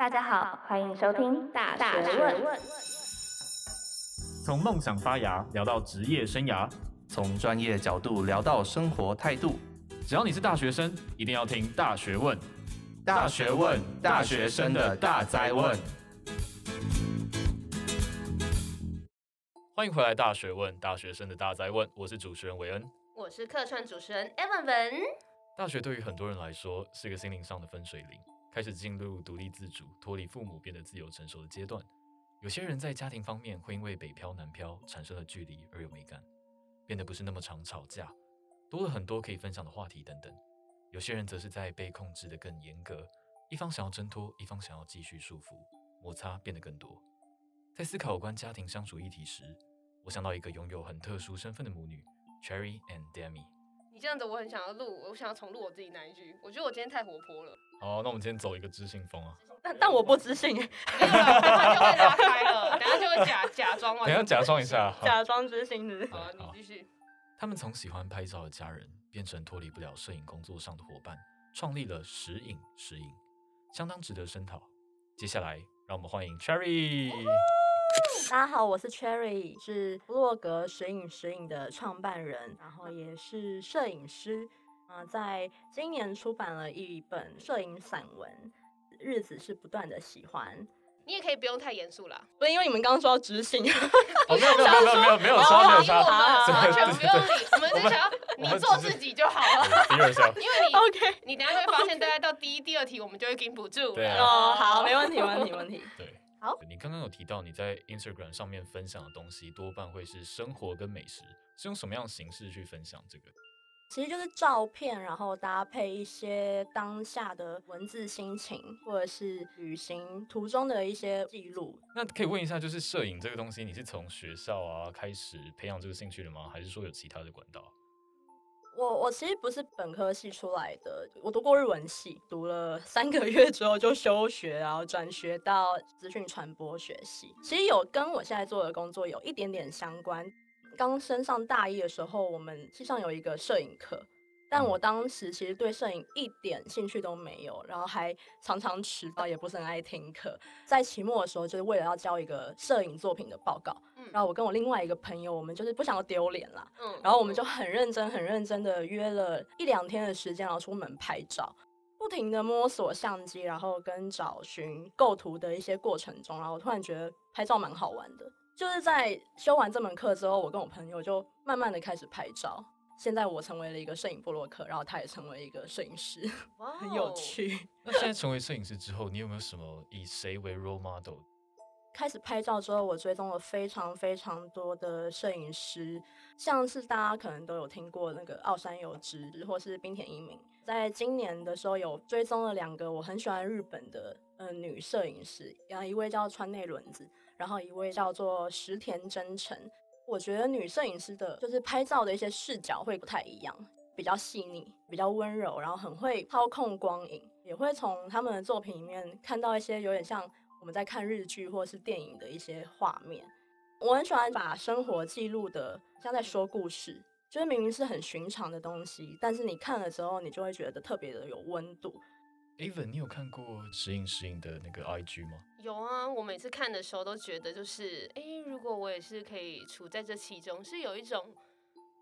大家好，欢迎收听大学问。从梦想发芽聊到职业生涯，从专业角度聊到生活态度。只要你是大学生，一定要听大学问。大学问，大学生的大哉问。欢迎回来，大学问，大学生的大哉问。我是主持人韦恩，我是客串主持人 Evan 文。大学对于很多人来说是一个心灵上的分水岭。开始进入独立自主、脱离父母、变得自由成熟的阶段。有些人在家庭方面会因为北漂南漂产生了距离而有美感，变得不是那么常吵架，多了很多可以分享的话题等等。有些人则是在被控制得更严格，一方想要挣脱，一方想要继续束缚，摩擦变得更多。在思考有关家庭相处议题时，我想到一个拥有很特殊身份的母女 Cherry and Demi。你这样子，我很想要录，我想要重录我自己那一句。我觉得我今天太活泼了。好，那我们今天走一个知性风啊！但但我不知性，等下就会拉开了，等下就会假假装，等下假装一下，假装知性的。好，你继续。他们从喜欢拍照的家人，变成脱离不了摄影工作上的伙伴，创立了时影时影，相当值得声讨。接下来，让我们欢迎 Cherry。大家好，我是 Cherry，是部落格摄影摄影的创办人，然后也是摄影师。啊，在今年出版了一本摄影散文，日子是不断的喜欢。你也可以不用太严肃啦，不是因为你们刚刚说要执行，没有没有没有没有没有没有说没有说，完全不用理，我们只想要你做自己就好了。因为你 OK，你等下会发现，大概到第一、第二题，我们就会禁不住。对哦，好，没问题，没问题，没问题。对，好。你刚刚有提到你在 Instagram 上面分享的东西，多半会是生活跟美食，是用什么样的形式去分享这个？其实就是照片，然后搭配一些当下的文字心情，或者是旅行途中的一些记录。那可以问一下，就是摄影这个东西，你是从学校啊开始培养这个兴趣的吗？还是说有其他的管道？我我其实不是本科系出来的，我读过日文系，读了三个月之后就休学，然后转学到资讯传播学系。其实有跟我现在做的工作有一点点相关。刚升上大一的时候，我们系上有一个摄影课，但我当时其实对摄影一点兴趣都没有，然后还常常迟到，也不是很爱听课。在期末的时候，就是为了要交一个摄影作品的报告，然后我跟我另外一个朋友，我们就是不想要丢脸啦，然后我们就很认真、很认真的约了一两天的时间，然后出门拍照，不停的摸索相机，然后跟找寻构图的一些过程中，然后我突然觉得拍照蛮好玩的。就是在修完这门课之后，我跟我朋友就慢慢的开始拍照。现在我成为了一个摄影部落客，然后他也成为一个摄影师，哇，很有趣。那现在成为摄影师之后，你有没有什么以谁为 role model？开始拍照之后，我追踪了非常非常多的摄影师，像是大家可能都有听过那个奥山有之，或是冰田一明。在今年的时候，有追踪了两个我很喜欢日本的呃女摄影师，然后一位叫川内轮子。然后一位叫做石田真诚，我觉得女摄影师的就是拍照的一些视角会不太一样，比较细腻，比较温柔，然后很会操控光影，也会从他们的作品里面看到一些有点像我们在看日剧或是电影的一些画面。我很喜欢把生活记录的像在说故事，就是明明是很寻常的东西，但是你看了之后，你就会觉得特别的有温度。Evan，你有看过石影石影的那个 IG 吗？有啊，我每次看的时候都觉得，就是，哎，如果我也是可以处在这其中，是有一种。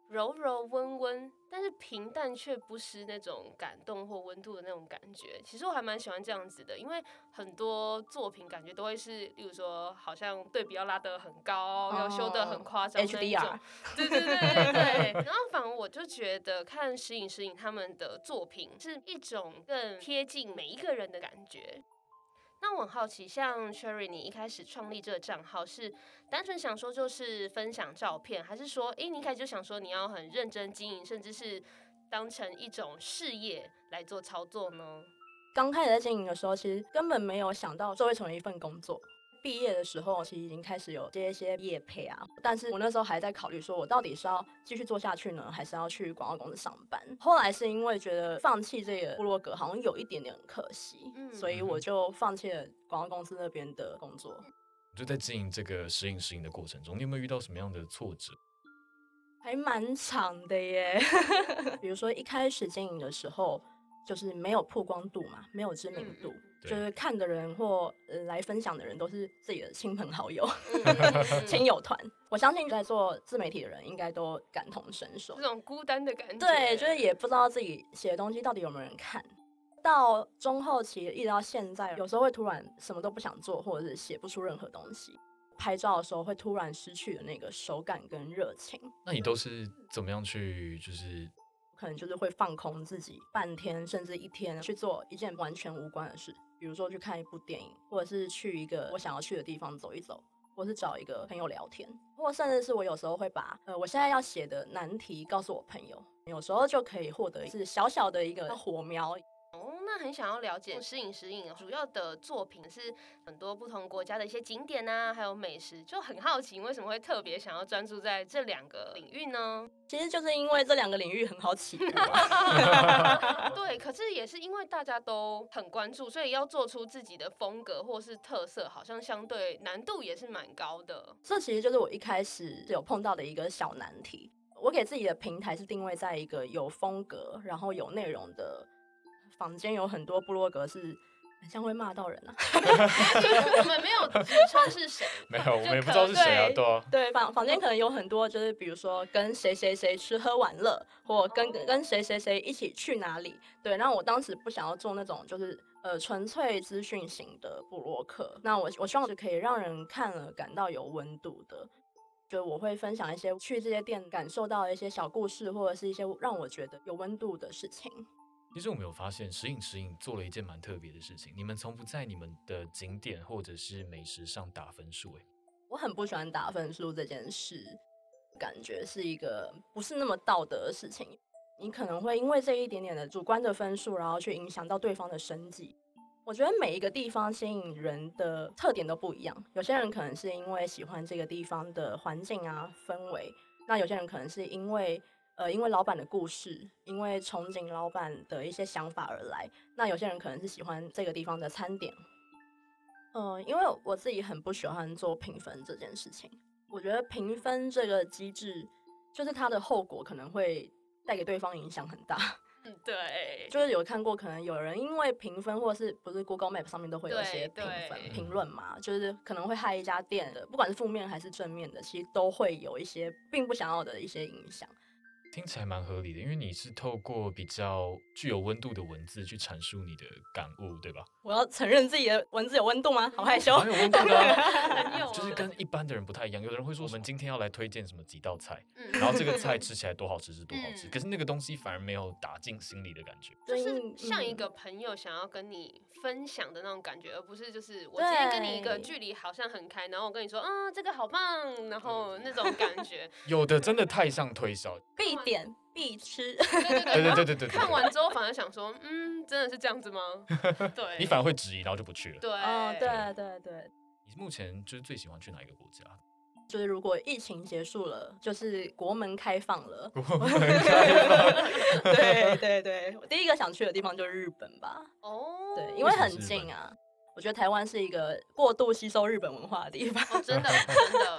柔柔温温，但是平淡却不失那种感动或温度的那种感觉。其实我还蛮喜欢这样子的，因为很多作品感觉都会是，例如说好像对比要拉得很高，要、oh, 修得很夸张那一种。对对对对对。然后反而我就觉得看时影时影他们的作品是一种更贴近每一个人的感觉。那我很好奇，像 Cherry，你一开始创立这个账号是单纯想说就是分享照片，还是说，诶，你一开始就想说你要很认真经营，甚至是当成一种事业来做操作呢？刚开始在经营的时候，其实根本没有想到这会成为一份工作。毕业的时候，其实已经开始有接一些业配啊，但是我那时候还在考虑，说我到底是要继续做下去呢，还是要去广告公司上班？后来是因为觉得放弃这个部落格好像有一点点可惜，嗯，所以我就放弃了广告公司那边的工作。就在经营这个食影食影的过程中，你有没有遇到什么样的挫折？还蛮长的耶，比如说一开始经营的时候，就是没有曝光度嘛，没有知名度。嗯就是看的人或、呃、来分享的人都是自己的亲朋好友、嗯亲友团。我相信在做自媒体的人应该都感同身受，这种孤单的感觉。对，就是也不知道自己写的东西到底有没有人看。到中后期一直到现在，有时候会突然什么都不想做，或者是写不出任何东西。拍照的时候会突然失去了那个手感跟热情。那你都是怎么样去就是？可能就是会放空自己半天甚至一天去做一件完全无关的事，比如说去看一部电影，或者是去一个我想要去的地方走一走，或是找一个朋友聊天，或甚至是我有时候会把呃我现在要写的难题告诉我朋友，有时候就可以获得是小小的一个火苗。很想要了解时隐时隐主要的作品是很多不同国家的一些景点啊，还有美食，就很好奇为什么会特别想要专注在这两个领域呢？其实就是因为这两个领域很好起步。对，可是也是因为大家都很关注，所以要做出自己的风格或是特色，好像相对难度也是蛮高的。这其实就是我一开始有碰到的一个小难题。我给自己的平台是定位在一个有风格，然后有内容的。坊间有很多部落格是很像会骂到人啊，我们没有指称是谁，没有，我们也不知道是谁啊，对啊，对，坊坊间可能有很多，就是比如说跟谁谁谁吃喝玩乐，或跟跟谁谁谁一起去哪里，对，那我当时不想要做那种就是呃纯粹资讯型的布洛克，那我我希望是可以让人看了感到有温度的，就我会分享一些去这些店感受到的一些小故事，或者是一些让我觉得有温度的事情。其实我们有发现，时隐时隐做了一件蛮特别的事情。你们从不在你们的景点或者是美食上打分数，哎，我很不喜欢打分数这件事，感觉是一个不是那么道德的事情。你可能会因为这一点点的主观的分数，然后去影响到对方的生计。我觉得每一个地方吸引人的特点都不一样。有些人可能是因为喜欢这个地方的环境啊氛围，那有些人可能是因为。呃，因为老板的故事，因为憧憬老板的一些想法而来。那有些人可能是喜欢这个地方的餐点。嗯、呃，因为我自己很不喜欢做评分这件事情。我觉得评分这个机制，就是它的后果可能会带给对方影响很大。嗯，对。就是有看过，可能有人因为评分，或是不是 Google Map 上面都会有一些评分评论嘛，就是可能会害一家店的，不管是负面还是正面的，其实都会有一些并不想要的一些影响。听起来蛮合理的，因为你是透过比较具有温度的文字去阐述你的感悟，对吧？我要承认自己的文字有温度吗？好害羞。蛮有温度的、啊，就是跟一般的人不太一样。有的人会说，我们今天要来推荐什么几道菜，嗯、然后这个菜吃起来多好吃是多好吃，嗯、可是那个东西反而没有打进心里的感觉，就是像一个朋友想要跟你分享的那种感觉，而不是就是我今天跟你一个距离好像很开，然后我跟你说，啊，这个好棒，然后那种感觉。有的真的太像推销。必点必吃，对对对对对。看完之后反而想说，嗯，真的是这样子吗？对，你反而会质疑，然后就不去了。对，哦，对对对。你目前就是最喜欢去哪一个国家？就是如果疫情结束了，就是国门开放了。国门开放。对对对，我第一个想去的地方就是日本吧。哦。对，因为很近啊。我觉得台湾是一个过度吸收日本文化的地方。哦，真的 真的。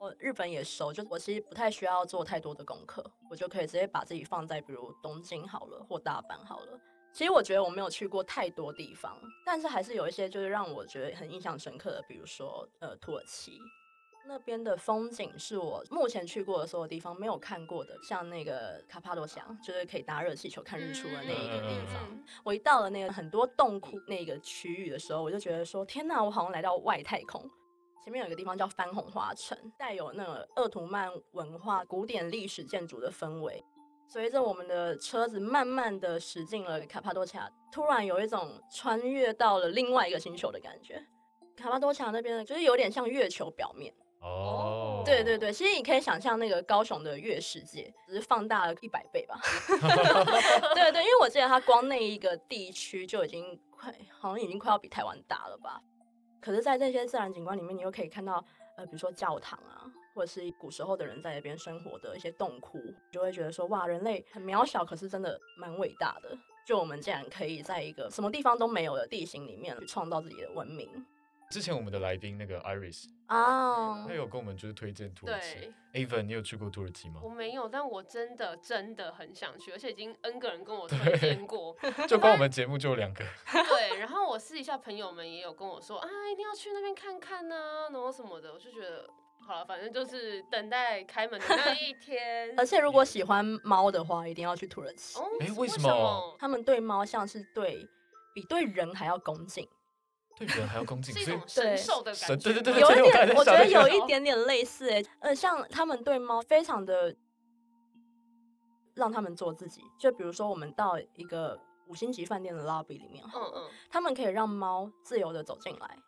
我日本也熟，就我其实不太需要做太多的功课，我就可以直接把自己放在比如东京好了，或大阪好了。其实我觉得我没有去过太多地方，但是还是有一些就是让我觉得很印象深刻的，比如说呃土耳其那边的风景是我目前去过的所有地方没有看过的，像那个卡帕多西亚，就是可以搭热气球看日出的那一个地方。嗯、我一到了那个很多洞窟那个区域的时候，我就觉得说天哪，我好像来到外太空。前面有一个地方叫番红花城，带有那个鄂图曼文化、古典历史建筑的氛围。随着我们的车子慢慢的驶进了卡帕多奇亚，突然有一种穿越到了另外一个星球的感觉。卡帕多奇亚那边就是有点像月球表面。哦，oh. 对对对，其实你可以想象那个高雄的月世界，只是放大了一百倍吧。对对，因为我记得它光那一个地区就已经快，好像已经快要比台湾大了吧。可是，在这些自然景观里面，你又可以看到，呃，比如说教堂啊，或者是古时候的人在那边生活的一些洞窟，就会觉得说，哇，人类很渺小，可是真的蛮伟大的。就我们竟然可以在一个什么地方都没有的地形里面去创造自己的文明。之前我们的来宾那个 Iris 啊，他有跟我们就是推荐土耳其。对 Avon，你有去过土耳其吗？我没有，但我真的真的很想去，而且已经 N 个人跟我推荐过。就光我们节目就有两个。对，然后我私底下朋友们也有跟我说啊，一定要去那边看看呐、啊，然后什么的，我就觉得好了，反正就是等待开门的那一天。而且如果喜欢猫的话，一定要去土耳其。哦，为什么？么？他们对猫像是对比对人还要恭敬。对人还要恭敬，是一种神兽的感觉。对对对，有一点，我觉得有一点点类似诶。呃，像他们对猫非常的让他们做自己。就比如说，我们到一个五星级饭店的 lobby 里面，嗯嗯，他们可以让猫自由的走进来，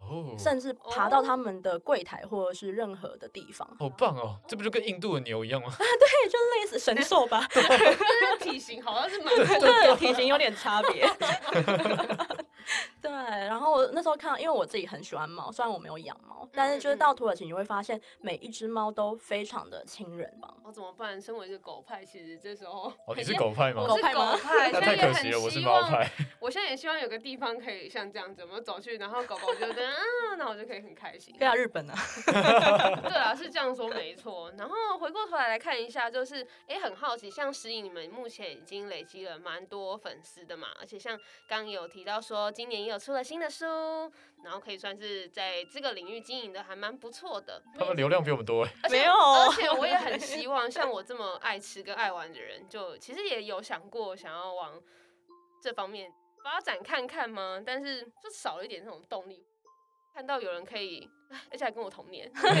哦，甚至爬到他们的柜台或者是任何的地方。好棒哦！这不就跟印度的牛一样吗？啊，对，就类似神兽吧。体型好像是蛮对，对，体型有点差别。对，然后我那时候看到，因为我自己很喜欢猫，虽然我没有养猫，但是就是到土耳其你会发现每一只猫都非常的亲人吧。我、哦、怎么办？身为一个狗派，其实这时候哦，你是狗派吗？我是狗派，那太可惜了，我是猫派。我现在也希望有个地方可以像这样子，我们走去，然后狗狗就这样啊，那我就可以很开心。对啊，日本啊。对啊，是这样说没错。然后回过头来来看一下，就是哎，很好奇，像石影你们目前已经累积了蛮多粉丝的嘛，而且像刚刚有提到说，今年也有出了新的书，然后可以算是在这个领域经营的还蛮不错的。他们流量比我们多哎，没有。而且我也很希望，像我这么爱吃跟爱玩的人，就其实也有想过想要往这方面发展看看吗？但是就少了一点那种动力。看到有人可以，而且还跟我同年，这么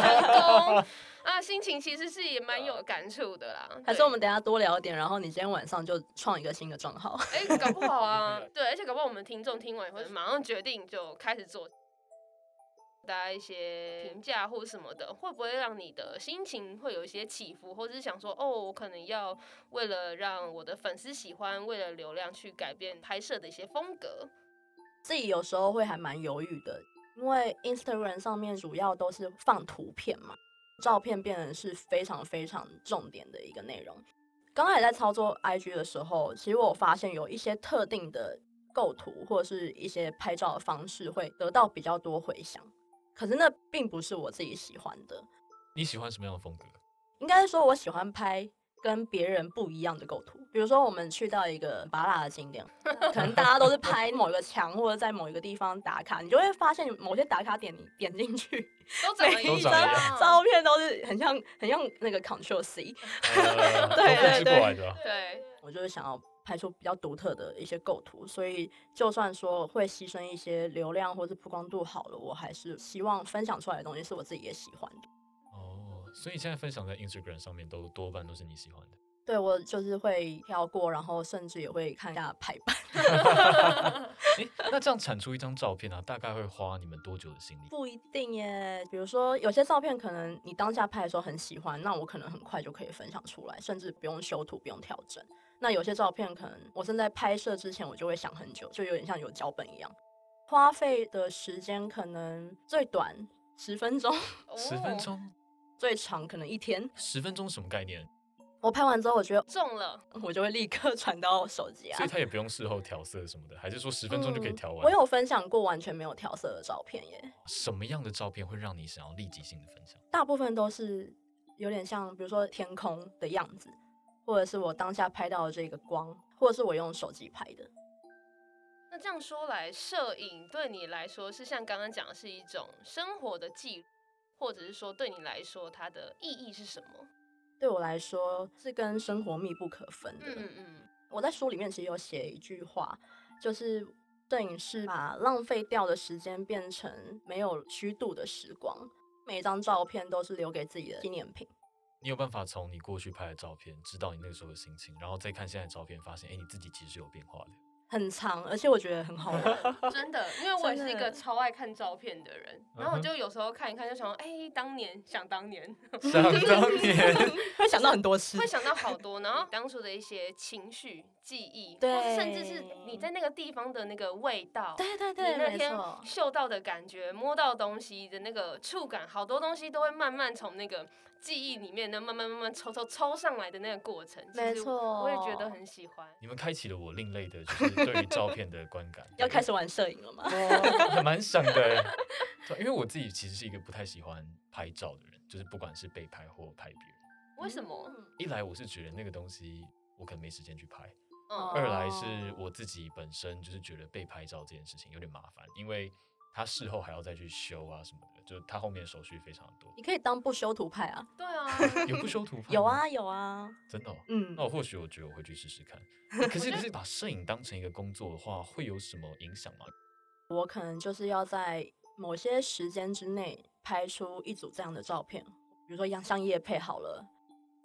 成功啊，心情其实是也蛮有感触的啦。还是我们等下多聊点，然后你今天晚上就创一个新的账号。哎、欸，搞不好啊，对，而且搞不好我们听众听完以后马上决定就开始做，大家一些评价或什么的，会不会让你的心情会有一些起伏，或者是想说，哦，我可能要为了让我的粉丝喜欢，为了流量去改变拍摄的一些风格。自己有时候会还蛮犹豫的，因为 Instagram 上面主要都是放图片嘛，照片变成是非常非常重点的一个内容。刚开始在操作 IG 的时候，其实我发现有一些特定的构图或者是一些拍照的方式会得到比较多回响，可是那并不是我自己喜欢的。你喜欢什么样的风格？应该是说我喜欢拍。跟别人不一样的构图，比如说我们去到一个巴拉的景点，可能大家都是拍某一个墙或者在某一个地方打卡，你就会发现某些打卡点你点进去，都每一张照片都是很像很像那个 Control C，呃、对对对，对，我就是想要拍出比较独特的一些构图，所以就算说会牺牲一些流量或者曝光度好了，我还是希望分享出来的东西是我自己也喜欢的。哦所以现在分享在 Instagram 上面都多半都是你喜欢的。对，我就是会跳过，然后甚至也会看一下排版。欸，那这样产出一张照片啊，大概会花你们多久的心力？不一定耶。比如说有些照片可能你当下拍的时候很喜欢，那我可能很快就可以分享出来，甚至不用修图，不用调整。那有些照片可能我正在拍摄之前，我就会想很久，就有点像有脚本一样，花费的时间可能最短十分钟，十分钟。最长可能一天，十分钟什么概念？我拍完之后，我觉得中了，我就会立刻 传到手机啊。所以他也不用事后调色什么的，还是说十分钟就可以调完？嗯，我有分享过完全没有调色的照片耶。什么样的照片会让你想要立即性的分享？大部分都是有点像，比如说天空的样子，或者是我当下拍到的这个光，或者是我用手机拍的。那这样说来，摄影对你来说是像刚刚讲的是一种生活的记录。或者是说，对你来说，它的意义是什么？对我来说，是跟生活密不可分的。嗯嗯。我在书里面其实有写一句话，就是摄影师把浪费掉的时间变成没有虚度的时光，每一张照片都是留给自己的纪念品。你有办法从你过去拍的照片，知道你那个时候的心情，然后再看现在的照片，发现，哎，你自己其实是有变化的。很长，而且我觉得很好玩，真的，因为我也是一个超爱看照片的人，的然后我就有时候看一看，就想说，哎、欸，当年想当年，想当年 会想到很多事，会想到好多，然后当初的一些情绪、记忆，对，甚至是你在那个地方的那个味道，对对对，你那天嗅到的感觉、摸到东西的那个触感，好多东西都会慢慢从那个。记忆里面的慢慢慢慢抽抽抽上来的那个过程，没错，我也觉得很喜欢。你们开启了我另类的，就是对于照片的观感。要开始玩摄影了吗？还蛮想的。因为我自己其实是一个不太喜欢拍照的人，就是不管是被拍或拍别人。为什么？一来我是觉得那个东西我可能没时间去拍，嗯，二来是我自己本身就是觉得被拍照这件事情有点麻烦，因为他事后还要再去修啊什么的，就他后面手续非常多。你可以当不修图派啊。对啊，有不修图派？有啊有啊，真的、哦。嗯，那我或许我觉得我会去试试看。可是 可是把摄影当成一个工作的话，会有什么影响吗？我可能就是要在某些时间之内拍出一组这样的照片，比如说像像业配好了。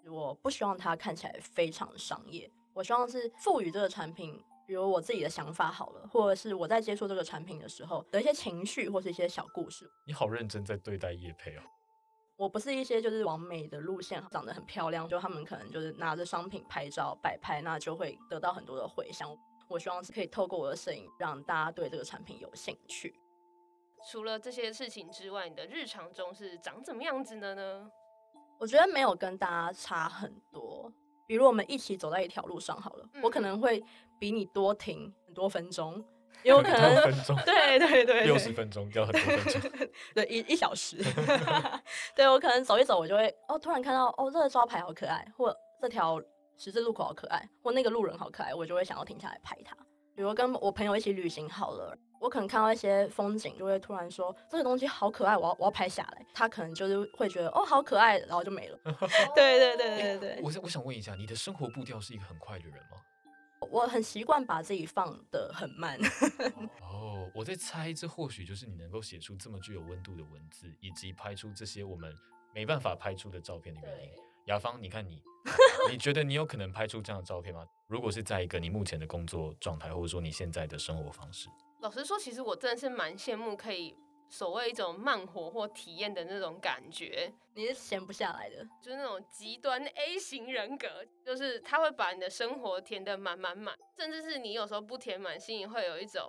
我不希望它看起来非常商业，我希望是赋予这个产品，比如我自己的想法好了，或者是我在接触这个产品的时候的一些情绪或是一些小故事。你好认真在对待叶佩哦。我不是一些就是完美的路线，长得很漂亮，就他们可能就是拿着商品拍照摆拍，那就会得到很多的回响。我希望是可以透过我的摄影，让大家对这个产品有兴趣。除了这些事情之外，你的日常中是长怎么样子的呢？我觉得没有跟大家差很多。比如我们一起走在一条路上好了，嗯、我可能会比你多停很多分钟，有可能分钟，对对对，六十分钟要很多分钟，对一一小时，对我可能走一走，我就会哦，突然看到哦，这个招牌好可爱，或这条十字路口好可爱，或那个路人好可爱，我就会想要停下来拍它。比如跟我朋友一起旅行好了。我可能看到一些风景，就会突然说这个东西好可爱，我要我要拍下来。他可能就是会觉得哦，好可爱，然后就没了。对对对对对。我我想问一下，你的生活步调是一个很快的人吗？我很习惯把自己放的很慢。哦，我在猜，这或许就是你能够写出这么具有温度的文字，以及拍出这些我们没办法拍出的照片的原因。雅芳，你看你，你觉得你有可能拍出这样的照片吗？如果是在一个你目前的工作状态，或者说你现在的生活方式。老实说，其实我真的是蛮羡慕可以所谓一种慢活或体验的那种感觉。你是闲不下来的，就是那种极端 A 型人格，就是他会把你的生活填得满满满，甚至是你有时候不填满，心里会有一种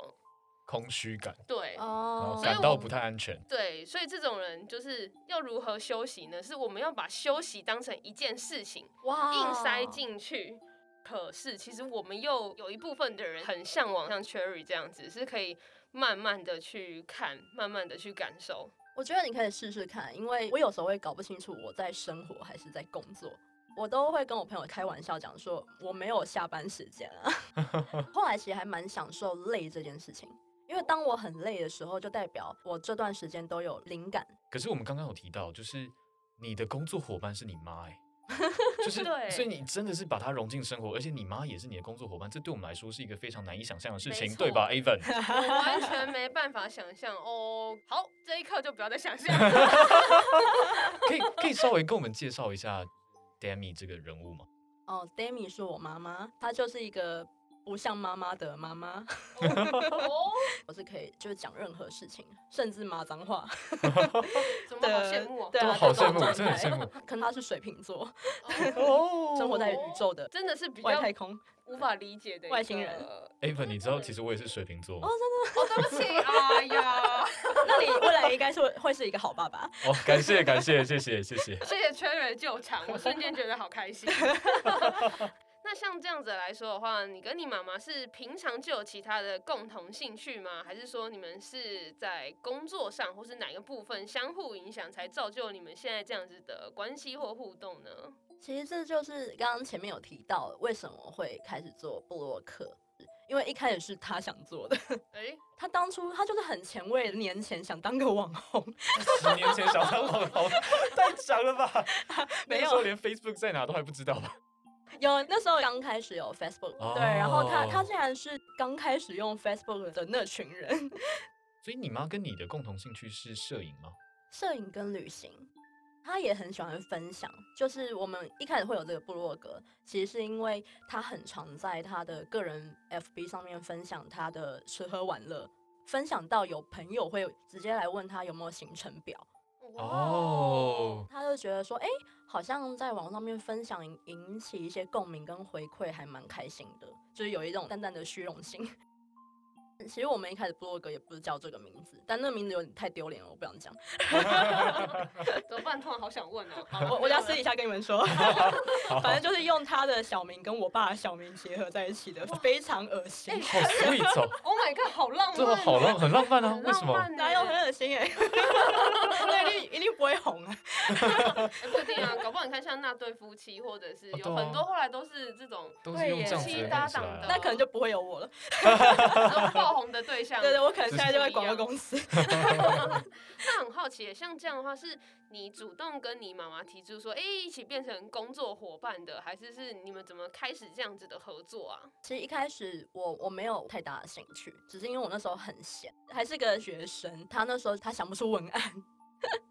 空虚感。对，哦，感到不太安全。对，所以这种人就是要如何休息呢？是我们要把休息当成一件事情，哇，硬塞进去。可是，其实我们又有一部分的人很向往像 Cherry 这样子，是可以慢慢的去看，慢慢的去感受。我觉得你可以试试看，因为我有时候会搞不清楚我在生活还是在工作。我都会跟我朋友开玩笑讲说，我没有下班时间啊。后来其实还蛮享受累这件事情，因为当我很累的时候，就代表我这段时间都有灵感。可是我们刚刚有提到，就是你的工作伙伴是你妈哎、欸。就是，所以你真的是把它融进生活，而且你妈也是你的工作伙伴，这对我们来说是一个非常难以想象的事情，对吧，Aven？我完全没办法想象哦。好，这一刻就不要再想象。可以 可以稍微跟我们介绍一下 Demi 这个人物吗？哦，Demi 是我妈妈，她就是一个。不像妈妈的妈妈，我是可以就是讲任何事情，甚至骂脏话。怎么好羡慕？对啊，好羡慕，真的羡慕。可能他是水瓶座，哦，生活在宇宙的，真的是比较太空无法理解的外星人。Aven，你知道其实我也是水瓶座哦，真的？哦，对不起，哎呀，那你未来应该是会是一个好爸爸。哦，感谢感谢，谢谢谢谢，谢谢 Cherry 救场，我瞬间觉得好开心。那像这样子来说的话，你跟你妈妈是平常就有其他的共同兴趣吗？还是说你们是在工作上，或是哪个部分相互影响，才造就你们现在这样子的关系或互动呢？其实这就是刚刚前面有提到，为什么会开始做布洛克，因为一开始是他想做的。哎、欸，他当初他就是很前卫，年前想当个网红，十年前想当网红，太强了吧？没有，那时候连 Facebook 在哪都还不知道吧？有，那时候刚开始有 Facebook，、oh. 对，然后他他竟然是刚开始用 Facebook 的那群人。所以你妈跟你的共同兴趣是摄影吗？摄影跟旅行，他也很喜欢分享。就是我们一开始会有这个部落格，其实是因为他很常在他的个人 FB 上面分享他的吃喝玩乐，分享到有朋友会直接来问他有没有行程表。哦、他就觉得说，哎、好像在网上面分享引起一些共鸣跟回馈，还蛮开心的，就是有一种淡淡的虚荣心。其实我们一开始部落格也不是叫这个名字，但那个名字有点太丢脸了，我不想讲。怎么办？突然好想问哦。好，我我要私底下跟你们说。反正就是用他的小名跟我爸的小名结合在一起的，非常恶心。好 sweet 哦！Oh my god，好浪漫。这个好浪，很浪漫啊！为什么？哪有很恶心哎？那一定一定不会红啊。不一定啊，搞不好你看像那对夫妻，或者是有很多后来都是这种都是用这样夫妻搭档的，那可能就不会有我了。爆红的对象，对对，我可能现在就在广告公司。那很好奇，像这样的话，是你主动跟你妈妈提出说，哎，一起变成工作伙伴的，还是是你们怎么开始这样子的合作啊？其实一开始我我没有太大的兴趣，只是因为我那时候很闲，还是个学生。他那时候他想不出文案，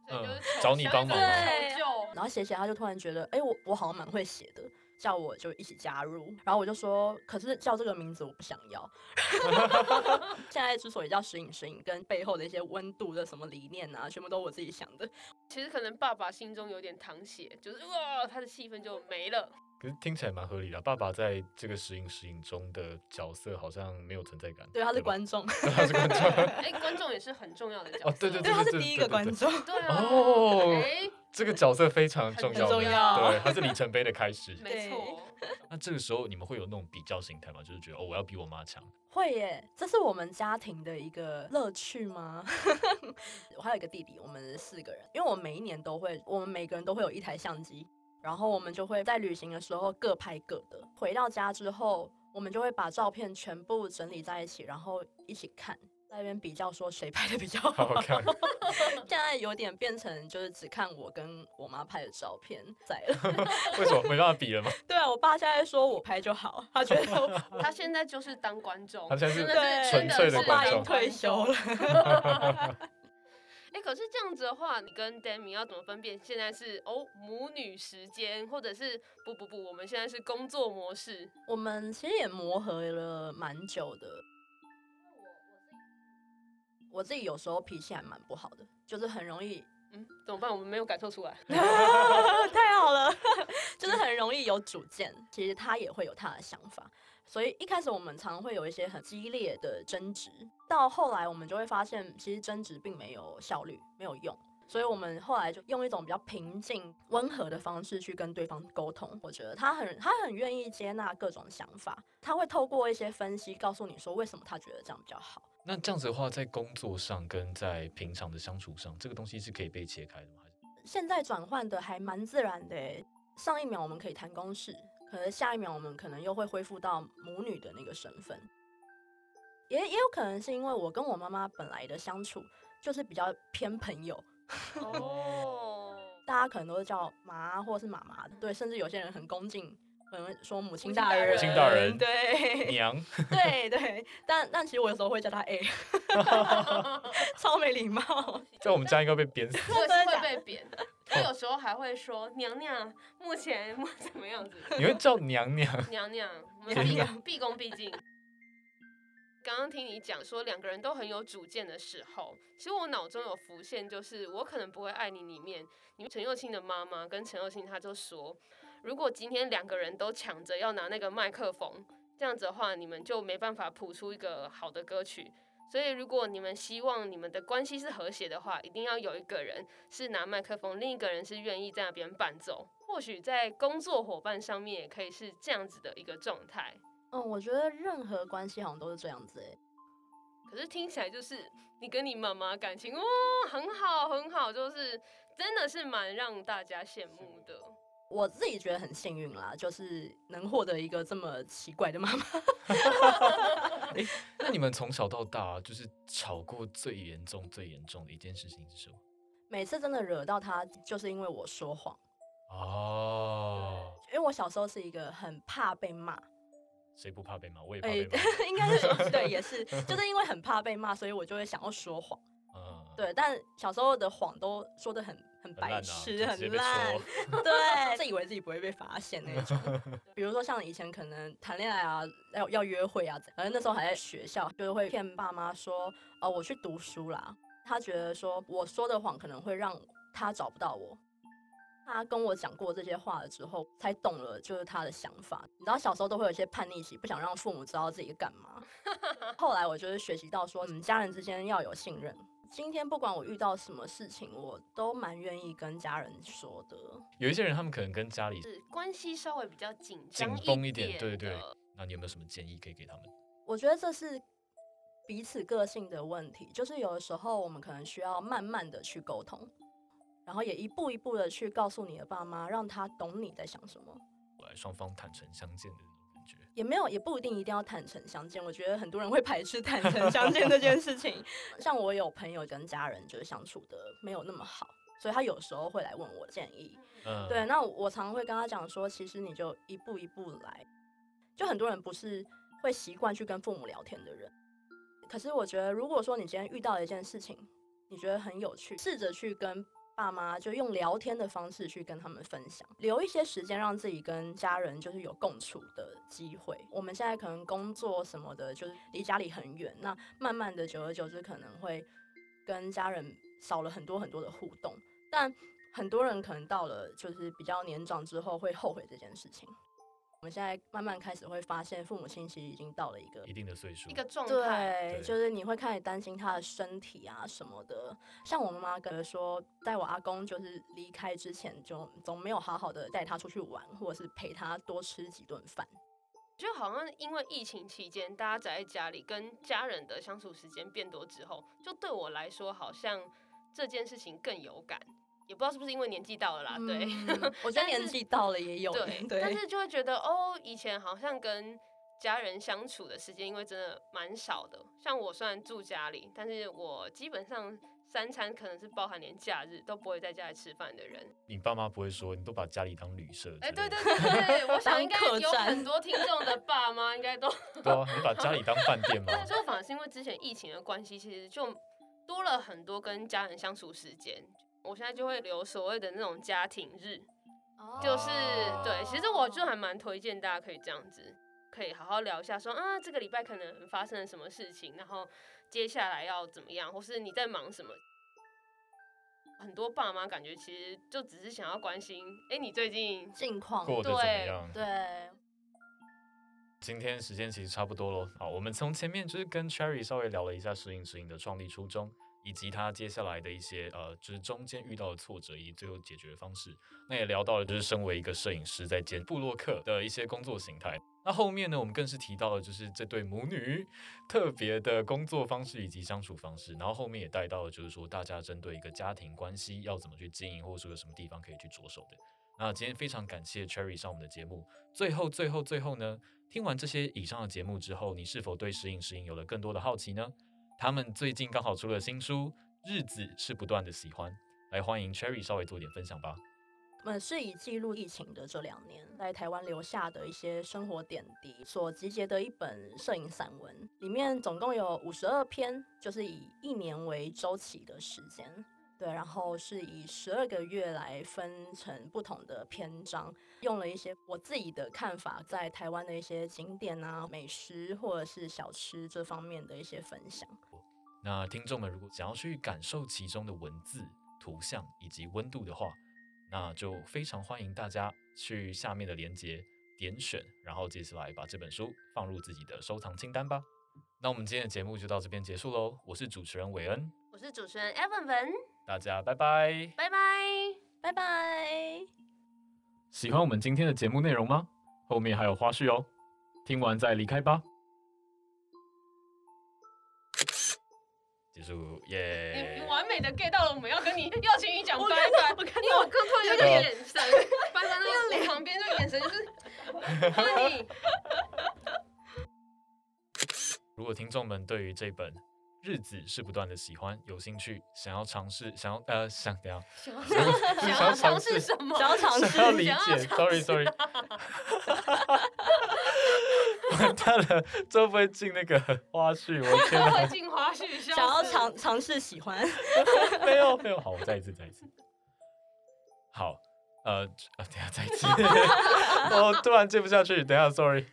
嗯，找你帮忙，对，然后写写，他就突然觉得，哎，我我好像蛮会写的。叫我就一起加入，然后我就说，可是叫这个名字我不想要。现在之所以叫时隐时隐，跟背后的一些温度的什么理念啊，全部都我自己想的。其实可能爸爸心中有点淌血，就是哇，他的气氛就没了。可是听起来蛮合理的，爸爸在这个时隐时隐中的角色好像没有存在感。对，他是观众。他是观众。哎，观众也是很重要的角色。哦，对对对，他是第一个观众。对啊。哦。这个角色非常重要，重要。对，他是里程碑的开始。没错。那这个时候你们会有那种比较心态吗？就是觉得哦，我要比我妈强。会耶，这是我们家庭的一个乐趣吗？我还有一个弟弟，我们四个人，因为我们每一年都会，我们每个人都会有一台相机。然后我们就会在旅行的时候各拍各的，回到家之后，我们就会把照片全部整理在一起，然后一起看，在那边比较说谁拍的比较好。好看。现在有点变成就是只看我跟我妈拍的照片在了。为什么没办法比了吗？对啊，我爸现在说我拍就好，他觉得 他现在就是当观众，他现在是纯粹的观众。我爸已经退休了。哎，可是这样子的话，你跟 Demi 要怎么分辨？现在是哦母女时间，或者是不不不，我们现在是工作模式。我们其实也磨合了蛮久的。我我自己有时候脾气还蛮不好的，就是很容易，嗯，怎么办？我们没有感受出来，太好了，就是很容易有主见。其实他也会有他的想法。所以一开始我们常常会有一些很激烈的争执，到后来我们就会发现，其实争执并没有效率，没有用。所以我们后来就用一种比较平静、温和的方式去跟对方沟通。我觉得他很他很愿意接纳各种想法，他会透过一些分析告诉你说为什么他觉得这样比较好。那这样子的话，在工作上跟在平常的相处上，这个东西是可以被切开的吗？现在转换的还蛮自然的，上一秒我们可以谈公事。可能下一秒我们可能又会恢复到母女的那个身份，也也有可能是因为我跟我妈妈本来的相处就是比较偏朋友，哦，大家可能都是叫妈或是妈妈的，对，甚至有些人很恭敬，可能说母亲大人，母亲大人，对，娘，对对，但但其实我有时候会叫她 A，超没礼貌，在我们家应该被贬死，我是会被扁。我有时候还会说娘娘，目前怎么样子？你会叫娘娘？娘娘，我们毕毕恭毕敬。刚刚听你讲说两个人都很有主见的时候，其实我脑中有浮现，就是我可能不会爱你里面，你陈幼庆的妈妈跟陈幼庆他就说，如果今天两个人都抢着要拿那个麦克风，这样子的话，你们就没办法谱出一个好的歌曲。所以，如果你们希望你们的关系是和谐的话，一定要有一个人是拿麦克风，另一个人是愿意在那边伴奏。或许在工作伙伴上面也可以是这样子的一个状态。嗯，我觉得任何关系好像都是这样子哎。可是听起来就是你跟你妈妈感情哦，很好很好，就是真的是蛮让大家羡慕的。我自己觉得很幸运啦，就是能获得一个这么奇怪的妈妈。欸，那你们从小到大就是吵过最严重、最严重的一件事情是什么？每次真的惹到他，就是因为我说谎。哦。因为我小时候是一个很怕被骂。谁不怕被骂？我也怕被骂。欸，应该是对，也是，就是因为很怕被骂，所以我就会想要说谎。嗯。对，但小时候的谎都说的很。很白痴，很烂，啊，对，自以为自己不会被发现那种。比如说像以前可能谈恋爱啊，要要约会啊，反正那时候还在学校，就是会骗爸妈说，哦，我去读书啦。他觉得说我说的谎可能会让他找不到我。他跟我讲过这些话了之后，才懂了就是他的想法。你知道小时候都会有一些叛逆期，不想让父母知道自己干嘛。后来我就是学习到说，嗯，家人之间要有信任。今天不管我遇到什么事情，我都蛮愿意跟家人说的。有一些人他们可能跟家里是关系稍微比较紧张紧绷一点，对对对。那你有没有什么建议可以给他们？我觉得这是彼此个性的问题，就是有的时候我们可能需要慢慢的去沟通。然后也一步一步的去告诉你的爸妈，让他懂你在想什么。来，双方坦诚相见的。也没有，也不一定一定要坦诚相见。我觉得很多人会排斥坦诚相见这件事情。像我有朋友跟家人就是相处的没有那么好，所以他有时候会来问我建议。嗯，对。那我常常会跟他讲说，其实你就一步一步来。就很多人不是会习惯去跟父母聊天的人，可是我觉得，如果说你今天遇到一件事情，你觉得很有趣，试着去跟。爸妈就用聊天的方式去跟他们分享，留一些时间让自己跟家人就是有共处的机会。我们现在可能工作什么的，就是离家里很远，那慢慢的久而久之可能会跟家人少了很多很多的互动。但很多人可能到了就是比较年长之后会后悔这件事情。我们现在慢慢开始会发现，父母亲其实已经到了一个一定的岁数，一个状态，对，就是你会开始担心他的身体啊什么的。像我妈妈跟我说，在我阿公就是离开之前，就总没有好好的带他出去玩，或者是陪他多吃几顿饭。就好像因为疫情期间，大家宅在家里，跟家人的相处时间变多之后，就对我来说，好像这件事情更有感。也不知道是不是因为年纪到了啦，嗯、对，我觉得年纪到了也有，对，对，但是就会觉得哦，以前好像跟家人相处的时间，因为真的蛮少的。像我虽然住家里，但是我基本上三餐可能是包含连假日都不会在家里吃饭的人。你爸妈不会说你都把家里当旅社？哎、欸，对对对对，我想应该有很多听众的爸妈应该都 对啊，你把家里当饭店吗？但是就反而是因为之前疫情的关系，其实就多了很多跟家人相处时间。我现在就会留所谓的那种家庭日，oh. 就是对，其实我就还蛮推荐大家可以这样子，可以好好聊一下说，说啊，这个礼拜可能发生了什么事情，然后接下来要怎么样，或是你在忙什么。很多爸妈感觉其实就只是想要关心，哎、欸，你最近近况过得怎么样？对。对。今天时间其实差不多了，好，我们从前面就是跟 Cherry 稍微聊了一下摄影摄影的创立初衷。以及他接下来的一些呃，就是中间遇到的挫折以及最后解决的方式。那也聊到了，就是身为一个摄影师在兼布洛克的一些工作形态。那后面呢，我们更是提到了就是这对母女特别的工作方式以及相处方式。然后后面也带到了，就是说大家针对一个家庭关系要怎么去经营，或者说有什么地方可以去着手的。那今天非常感谢 Cherry 上我们的节目。最后，最后，最后呢，听完这些以上的节目之后，你是否对时影时影有了更多的好奇呢？他们最近刚好出了新书，日子是不断的喜欢。来，欢迎 Cherry 稍微做点分享吧。我们是以记录疫情的这两年在台湾留下的一些生活点滴所集结的一本摄影散文，里面总共有五十二篇，就是以一年为周期的时间，对，然后是以十二个月来分成不同的篇章，用了一些我自己的看法，在台湾的一些景点啊、美食或者是小吃这方面的一些分享。那听众们如果想要去感受其中的文字、图像以及温度的话，那就非常欢迎大家去下面的链接点选，然后接下来把这本书放入自己的收藏清单吧。那我们今天的节目就到这边结束喽。我是主持人韦恩，我是主持人 Evan 文，大家拜拜，拜拜，拜拜。喜欢我们今天的节目内容吗？后面还有花絮哦，听完再离开吧。结束耶！你你完美的 get 到了，我们要跟你要请你讲拜拜。因为我刚突然有个眼神，拜拜那个旁边那个眼神就是，欢迎你。如果听众们对于这本《日子是不断的喜欢》有兴趣，想要尝试，想要呃想怎样？想要想要尝试什么？想要尝试，想要理解。Sorry Sorry。完蛋了，这会不会进那个花絮？我天哪！会进花絮，想要尝尝试喜欢。没有没有，好，我再一次再一次。好，呃，等下再一次。我突然接不下去，等下，Sorry。